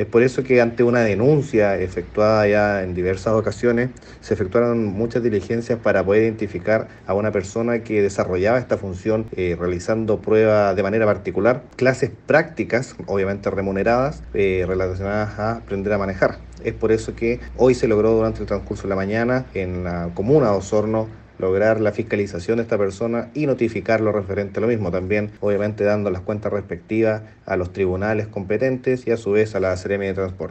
Es por eso que ante una denuncia efectuada ya en diversas ocasiones, se efectuaron muchas diligencias para poder identificar a una persona que desarrollaba esta función eh, realizando pruebas de manera particular, clases prácticas, obviamente remuneradas, eh, relacionadas a aprender a manejar. Es por eso que hoy se logró durante el transcurso de la mañana en la comuna de Osorno lograr la fiscalización de esta persona y notificar lo referente a lo mismo, también obviamente dando las cuentas respectivas a los tribunales competentes y a su vez a la Seremia de Transporte.